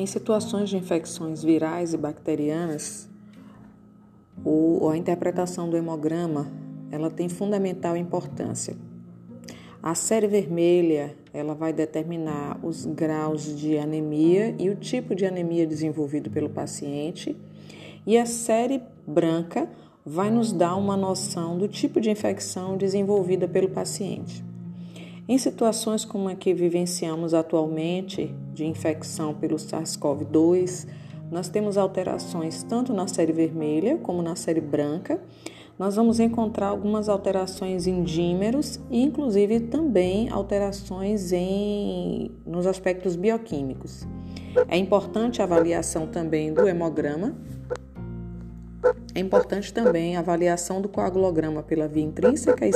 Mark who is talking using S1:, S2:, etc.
S1: Em situações de infecções virais e bacterianas, o, a interpretação do hemograma ela tem fundamental importância. A série vermelha ela vai determinar os graus de anemia e o tipo de anemia desenvolvido pelo paciente, e a série branca vai nos dar uma noção do tipo de infecção desenvolvida pelo paciente. Em situações como a que vivenciamos atualmente, de infecção pelo SARS-CoV-2, nós temos alterações tanto na série vermelha como na série branca. Nós vamos encontrar algumas alterações em dímeros e, inclusive, também alterações em, nos aspectos bioquímicos. É importante a avaliação também do hemograma. É importante também a avaliação do coagulograma pela via intrínseca e